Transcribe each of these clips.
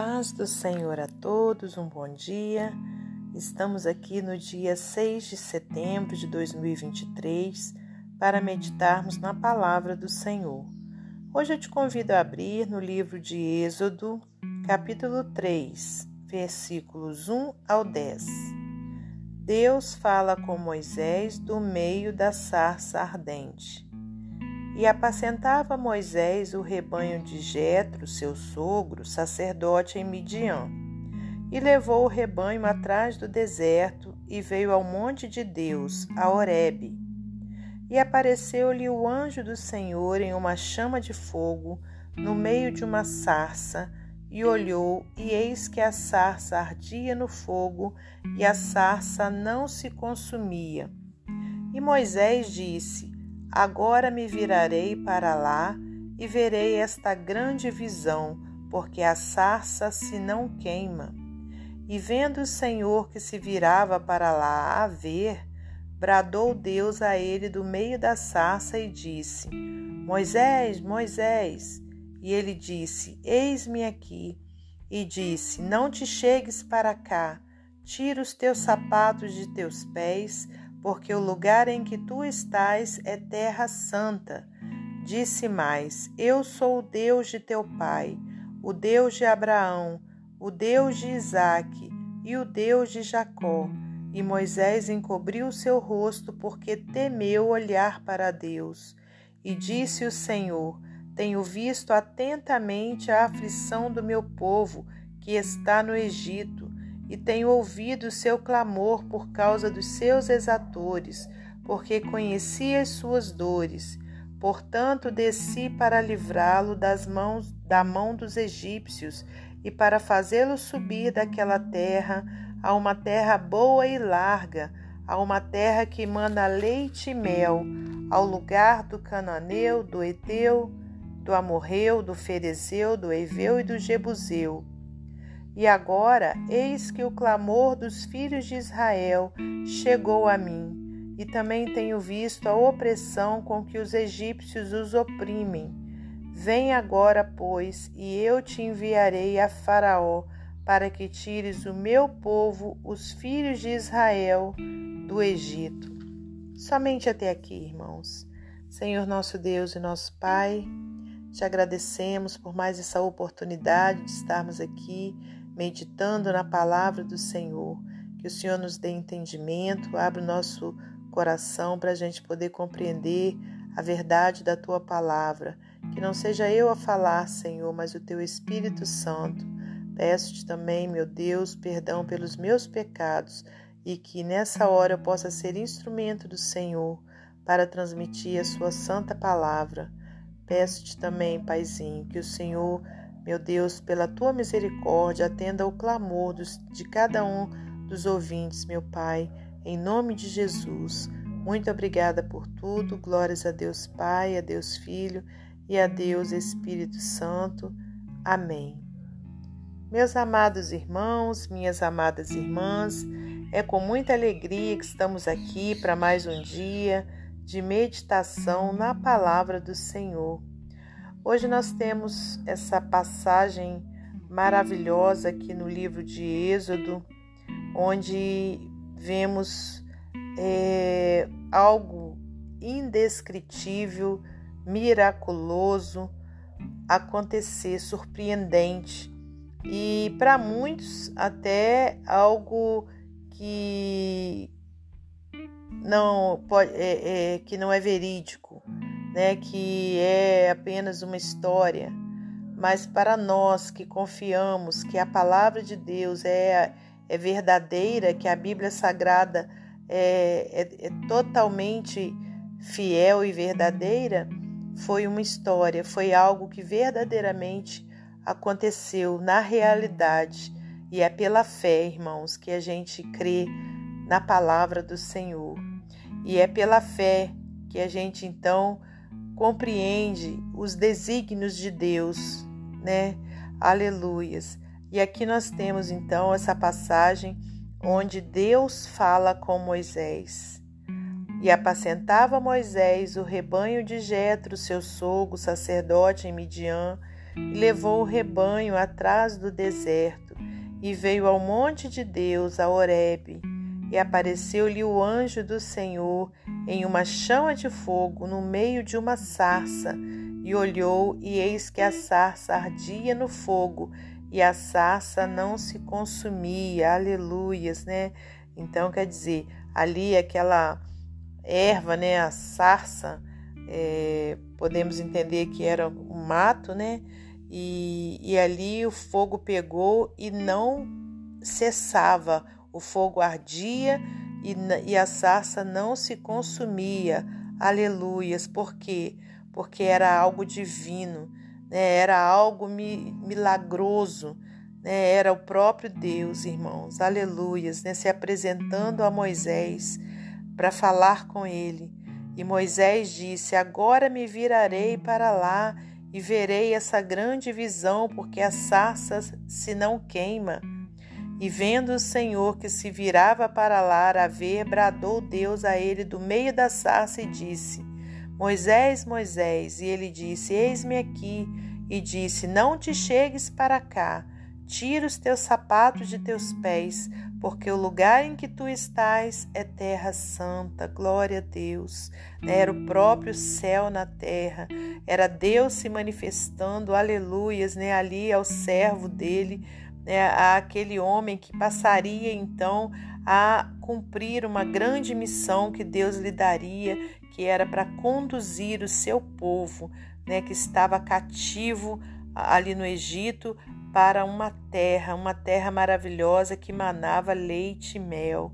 paz do Senhor a todos, um bom dia. Estamos aqui no dia 6 de setembro de 2023 para meditarmos na palavra do Senhor. Hoje eu te convido a abrir no livro de Êxodo, capítulo 3, versículos 1 ao 10. Deus fala com Moisés do meio da sarça ardente. E apacentava Moisés o rebanho de Jetro, seu sogro, sacerdote em Midian. E levou o rebanho atrás do deserto e veio ao monte de Deus, a Horebe. E apareceu-lhe o anjo do Senhor em uma chama de fogo, no meio de uma sarça, e olhou, e eis que a sarça ardia no fogo, e a sarça não se consumia. E Moisés disse: Agora me virarei para lá e verei esta grande visão, porque a sarça se não queima. E vendo o Senhor que se virava para lá a ver, bradou Deus a ele do meio da sarça e disse: Moisés, Moisés. E ele disse: Eis-me aqui. E disse: Não te chegues para cá, tira os teus sapatos de teus pés, porque o lugar em que tu estás é terra santa. Disse mais: Eu sou o Deus de teu pai, o Deus de Abraão, o Deus de Isaque e o Deus de Jacó. E Moisés encobriu seu rosto porque temeu olhar para Deus. E disse o Senhor: Tenho visto atentamente a aflição do meu povo que está no Egito e tenho ouvido o seu clamor por causa dos seus exatores, porque conheci as suas dores. Portanto, desci para livrá-lo das mãos da mão dos egípcios e para fazê-lo subir daquela terra a uma terra boa e larga, a uma terra que manda leite e mel, ao lugar do cananeu, do eteu, do amorreu, do ferezeu, do eveu e do jebuseu e agora, eis que o clamor dos filhos de Israel chegou a mim, e também tenho visto a opressão com que os egípcios os oprimem. Vem agora, pois, e eu te enviarei a Faraó, para que tires o meu povo, os filhos de Israel, do Egito. Somente até aqui, irmãos. Senhor nosso Deus e nosso Pai, te agradecemos por mais essa oportunidade de estarmos aqui meditando na palavra do Senhor. Que o Senhor nos dê entendimento, abra o nosso coração para a gente poder compreender a verdade da tua palavra. Que não seja eu a falar, Senhor, mas o teu Espírito Santo. Peço-te também, meu Deus, perdão pelos meus pecados e que nessa hora eu possa ser instrumento do Senhor para transmitir a sua santa palavra. Peço-te também, Paizinho, que o Senhor meu Deus, pela tua misericórdia, atenda ao clamor dos, de cada um dos ouvintes, meu Pai, em nome de Jesus. Muito obrigada por tudo. Glórias a Deus Pai, a Deus Filho e a Deus Espírito Santo. Amém. Meus amados irmãos, minhas amadas irmãs, é com muita alegria que estamos aqui para mais um dia de meditação na palavra do Senhor. Hoje nós temos essa passagem maravilhosa aqui no livro de Êxodo, onde vemos é, algo indescritível, miraculoso acontecer, surpreendente. E para muitos até algo que não pode, é, é, que não é verídico, né, que é apenas uma história, mas para nós que confiamos que a palavra de Deus é, é verdadeira, que a Bíblia Sagrada é, é, é totalmente fiel e verdadeira, foi uma história, foi algo que verdadeiramente aconteceu na realidade. E é pela fé, irmãos, que a gente crê na palavra do Senhor. E é pela fé que a gente então compreende os desígnios de Deus, né? Aleluias. E aqui nós temos então essa passagem onde Deus fala com Moisés. E apacentava Moisés o rebanho de Jetro, seu sogro, sacerdote em Midian, e levou o rebanho atrás do deserto e veio ao monte de Deus, a Horebe. E apareceu-lhe o anjo do Senhor em uma chama de fogo no meio de uma sarça. E olhou, e eis que a sarça ardia no fogo, e a sarça não se consumia. Aleluias, né? Então, quer dizer, ali aquela erva, né, a sarça, é, podemos entender que era um mato, né? E, e ali o fogo pegou e não cessava, o fogo ardia e, e a sarça não se consumia. Aleluias, por quê? Porque era algo divino, né? era algo mi, milagroso, né? era o próprio Deus, irmãos, aleluias, né? se apresentando a Moisés para falar com ele. E Moisés disse: Agora me virarei para lá e verei essa grande visão, porque a sarça se não queima. E vendo o Senhor que se virava para lá a ver, bradou Deus a ele do meio da sarça e disse: Moisés, Moisés. E ele disse: Eis-me aqui. E disse: Não te chegues para cá. Tira os teus sapatos de teus pés, porque o lugar em que tu estás é terra santa. Glória a Deus. Era o próprio céu na terra. Era Deus se manifestando, aleluias, né, ali ao servo dele, né, àquele homem que passaria então a cumprir uma grande missão que Deus lhe daria, que era para conduzir o seu povo, né, que estava cativo ali no Egito para uma terra, uma terra maravilhosa que manava leite e mel.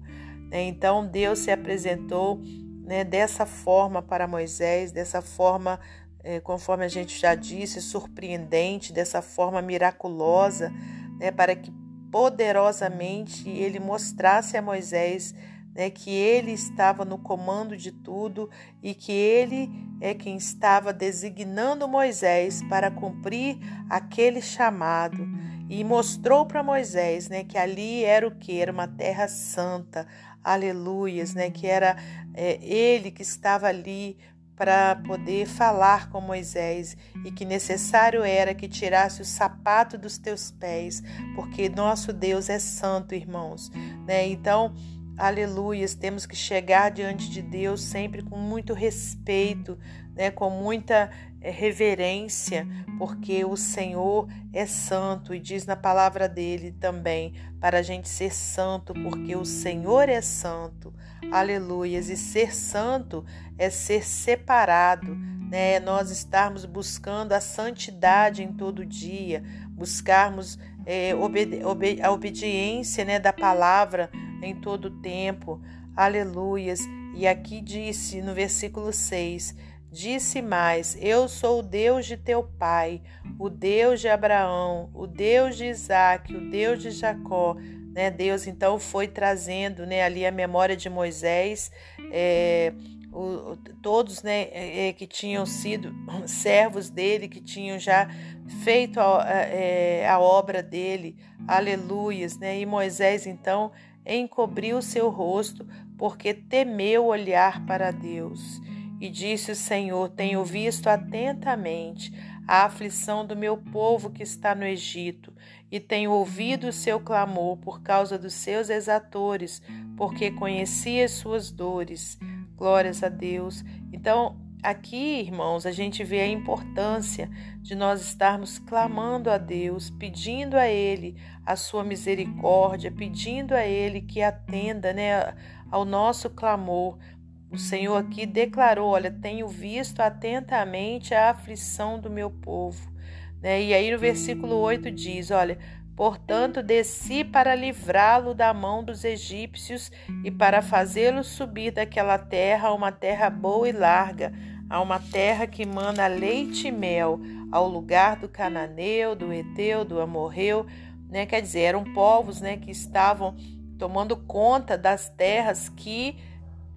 Né? Então Deus se apresentou né, dessa forma para Moisés, dessa forma, é, conforme a gente já disse, surpreendente, dessa forma miraculosa, né, para que poderosamente ele mostrasse a Moisés né, que ele estava no comando de tudo e que ele é quem estava designando Moisés para cumprir aquele chamado. E mostrou para Moisés né, que ali era o que? Era uma terra santa, aleluias, né, que era é, ele que estava ali para poder falar com Moisés e que necessário era que tirasse o sapato dos teus pés, porque nosso Deus é santo, irmãos, né? Então, Aleluias, temos que chegar diante de Deus sempre com muito respeito, né, com muita eh, reverência, porque o Senhor é santo e diz na palavra dele também para a gente ser santo, porque o Senhor é santo. Aleluias, e ser santo é ser separado, né? Nós estarmos buscando a santidade em todo dia, buscarmos é, obedi obedi a obediência, né, da palavra em todo tempo. Aleluias. E aqui disse no versículo 6: Disse mais: Eu sou o Deus de teu pai, o Deus de Abraão, o Deus de Isaac, o Deus de Jacó. Né, Deus então foi trazendo né, ali a memória de Moisés, é, o, todos né, é, que tinham sido servos dele, que tinham já feito a, a, obra dele, aleluias. Né, e Moisés então encobriu seu rosto, porque temeu olhar para Deus. E disse o Senhor: Tenho visto atentamente a aflição do meu povo que está no Egito, e tenho ouvido o seu clamor por causa dos seus exatores, porque conheci as suas dores. Glórias a Deus. Então, Aqui, irmãos, a gente vê a importância de nós estarmos clamando a Deus, pedindo a Ele a sua misericórdia, pedindo a Ele que atenda né, ao nosso clamor. O Senhor aqui declarou: Olha, tenho visto atentamente a aflição do meu povo. Né? E aí no versículo 8 diz: Olha, Portanto, desci para livrá-lo da mão dos egípcios e para fazê-lo subir daquela terra a uma terra boa e larga, a uma terra que mana leite e mel, ao lugar do cananeu, do eteu, do amorreu, né? Quer dizer, eram povos, né, que estavam tomando conta das terras que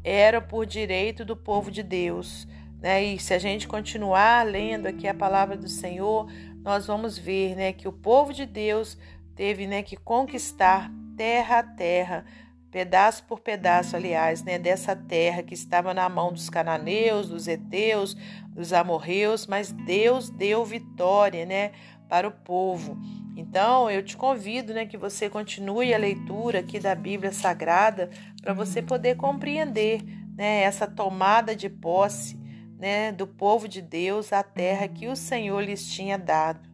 eram por direito do povo de Deus, né? E se a gente continuar lendo aqui a palavra do Senhor, nós vamos ver, né, que o povo de Deus teve, né, que conquistar terra a terra, pedaço por pedaço, aliás, né, dessa terra que estava na mão dos cananeus, dos heteus, dos amorreus, mas Deus deu vitória, né, para o povo. Então, eu te convido né, que você continue a leitura aqui da Bíblia Sagrada para você poder compreender né, essa tomada de posse né, do povo de Deus à terra que o Senhor lhes tinha dado.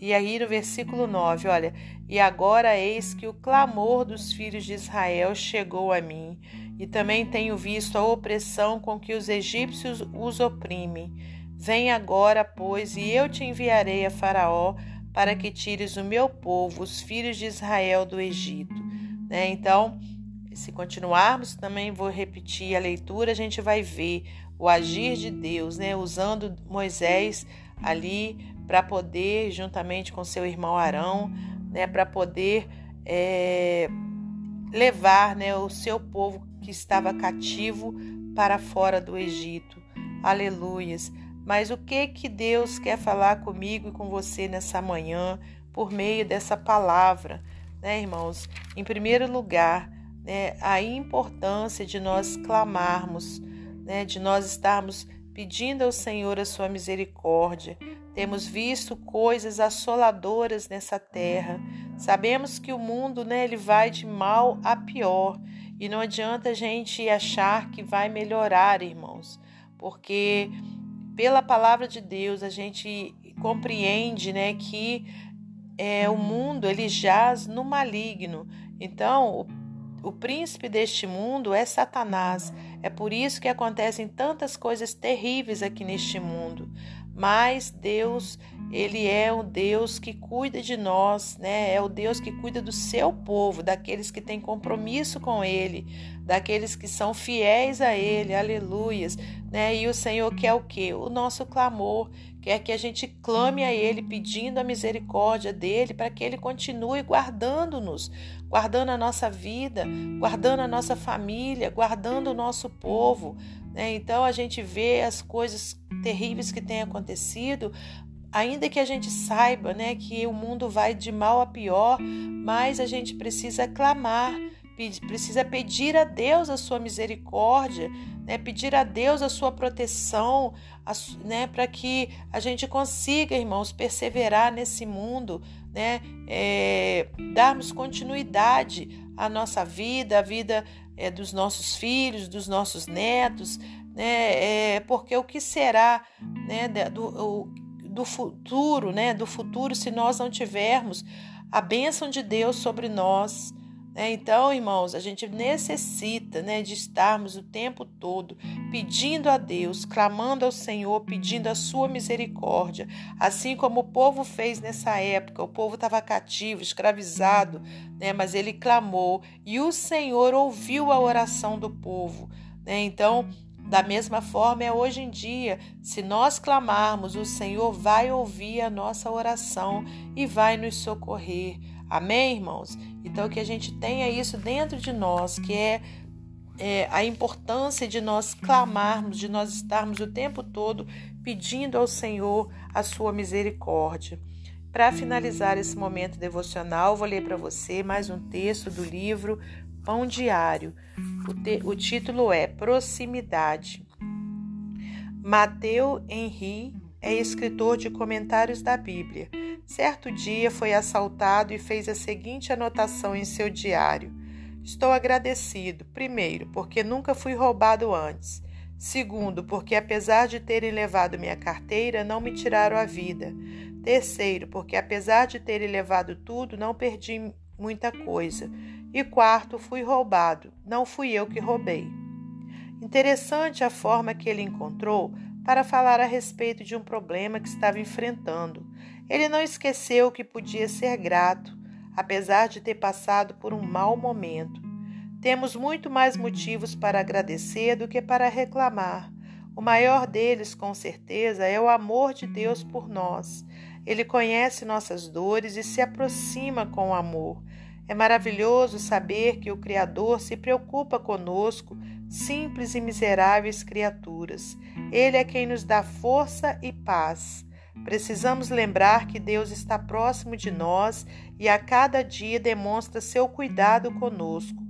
E aí no versículo 9, olha, e agora eis que o clamor dos filhos de Israel chegou a mim, e também tenho visto a opressão com que os egípcios os oprimem. Vem agora, pois, e eu te enviarei a Faraó para que tires o meu povo, os filhos de Israel, do Egito. Né? Então, se continuarmos, também vou repetir a leitura, a gente vai ver o agir de Deus, né? usando Moisés ali para poder, juntamente com seu irmão Arão, né? para poder é, levar né? o seu povo que estava cativo para fora do Egito. Aleluias. Mas o que que Deus quer falar comigo e com você nessa manhã por meio dessa palavra, né, irmãos? Em primeiro lugar, né, a importância de nós clamarmos, né, de nós estarmos pedindo ao Senhor a sua misericórdia. Temos visto coisas assoladoras nessa terra. Sabemos que o mundo, né, ele vai de mal a pior. E não adianta a gente achar que vai melhorar, irmãos, porque pela palavra de Deus a gente compreende, né, que é, o mundo ele jaz no maligno. Então, o, o príncipe deste mundo é Satanás. É por isso que acontecem tantas coisas terríveis aqui neste mundo. Mas Deus ele é o Deus que cuida de nós, né? É o Deus que cuida do seu povo, daqueles que têm compromisso com Ele, daqueles que são fiéis a Ele, aleluias, né? E o Senhor quer o quê? O nosso clamor, quer que a gente clame a Ele, pedindo a misericórdia dele, para que Ele continue guardando-nos, guardando a nossa vida, guardando a nossa família, guardando o nosso povo. Né? Então a gente vê as coisas terríveis que têm acontecido, ainda que a gente saiba né, que o mundo vai de mal a pior, mas a gente precisa clamar, precisa pedir a Deus a sua misericórdia, né, pedir a Deus a sua proteção, né, para que a gente consiga, irmãos, perseverar nesse mundo, né, é, darmos continuidade à nossa vida, à vida é, dos nossos filhos, dos nossos netos, né, é, porque o que será né, do, o, do futuro, né? Do futuro, se nós não tivermos a bênção de Deus sobre nós. Né? Então, irmãos, a gente necessita né, de estarmos o tempo todo pedindo a Deus, clamando ao Senhor, pedindo a sua misericórdia, assim como o povo fez nessa época. O povo estava cativo, escravizado, né? mas ele clamou e o Senhor ouviu a oração do povo. Né? Então, da mesma forma é hoje em dia, se nós clamarmos, o Senhor vai ouvir a nossa oração e vai nos socorrer. Amém, irmãos? Então que a gente tenha isso dentro de nós, que é, é a importância de nós clamarmos, de nós estarmos o tempo todo pedindo ao Senhor a sua misericórdia. Para finalizar esse momento devocional, vou ler para você mais um texto do livro Pão Diário. O, te, o título é Proximidade. Mateu Henry é escritor de comentários da Bíblia. Certo dia foi assaltado e fez a seguinte anotação em seu diário: Estou agradecido, primeiro, porque nunca fui roubado antes. Segundo, porque apesar de terem levado minha carteira, não me tiraram a vida. Terceiro, porque apesar de terem levado tudo, não perdi muita coisa. E quarto, fui roubado, não fui eu que roubei. Interessante a forma que ele encontrou para falar a respeito de um problema que estava enfrentando. Ele não esqueceu que podia ser grato, apesar de ter passado por um mau momento. Temos muito mais motivos para agradecer do que para reclamar. O maior deles, com certeza, é o amor de Deus por nós. Ele conhece nossas dores e se aproxima com amor. É maravilhoso saber que o Criador se preocupa conosco, simples e miseráveis criaturas. Ele é quem nos dá força e paz. Precisamos lembrar que Deus está próximo de nós e a cada dia demonstra seu cuidado conosco.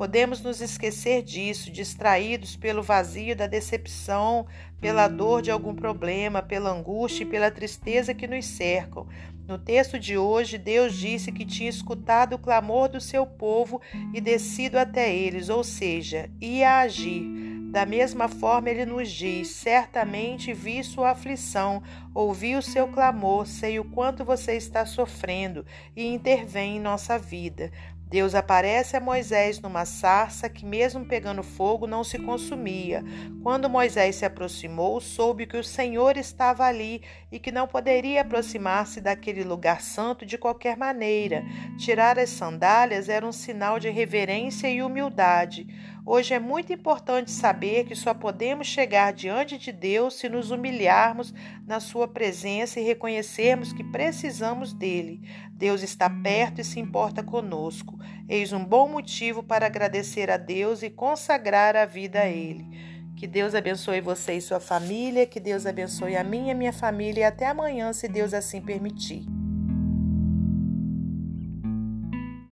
Podemos nos esquecer disso, distraídos pelo vazio da decepção, pela dor de algum problema, pela angústia e pela tristeza que nos cercam. No texto de hoje, Deus disse que tinha escutado o clamor do seu povo e descido até eles, ou seja, ia agir. Da mesma forma, ele nos diz: certamente vi sua aflição, ouvi o seu clamor, sei o quanto você está sofrendo e intervém em nossa vida. Deus aparece a Moisés numa sarça que, mesmo pegando fogo, não se consumia. Quando Moisés se aproximou, soube que o Senhor estava ali e que não poderia aproximar-se daquele lugar santo de qualquer maneira. Tirar as sandálias era um sinal de reverência e humildade. Hoje é muito importante saber que só podemos chegar diante de Deus se nos humilharmos na Sua presença e reconhecermos que precisamos dele. Deus está perto e se importa conosco. Eis um bom motivo para agradecer a Deus e consagrar a vida a Ele. Que Deus abençoe você e sua família, que Deus abençoe a minha e minha família e até amanhã, se Deus assim permitir.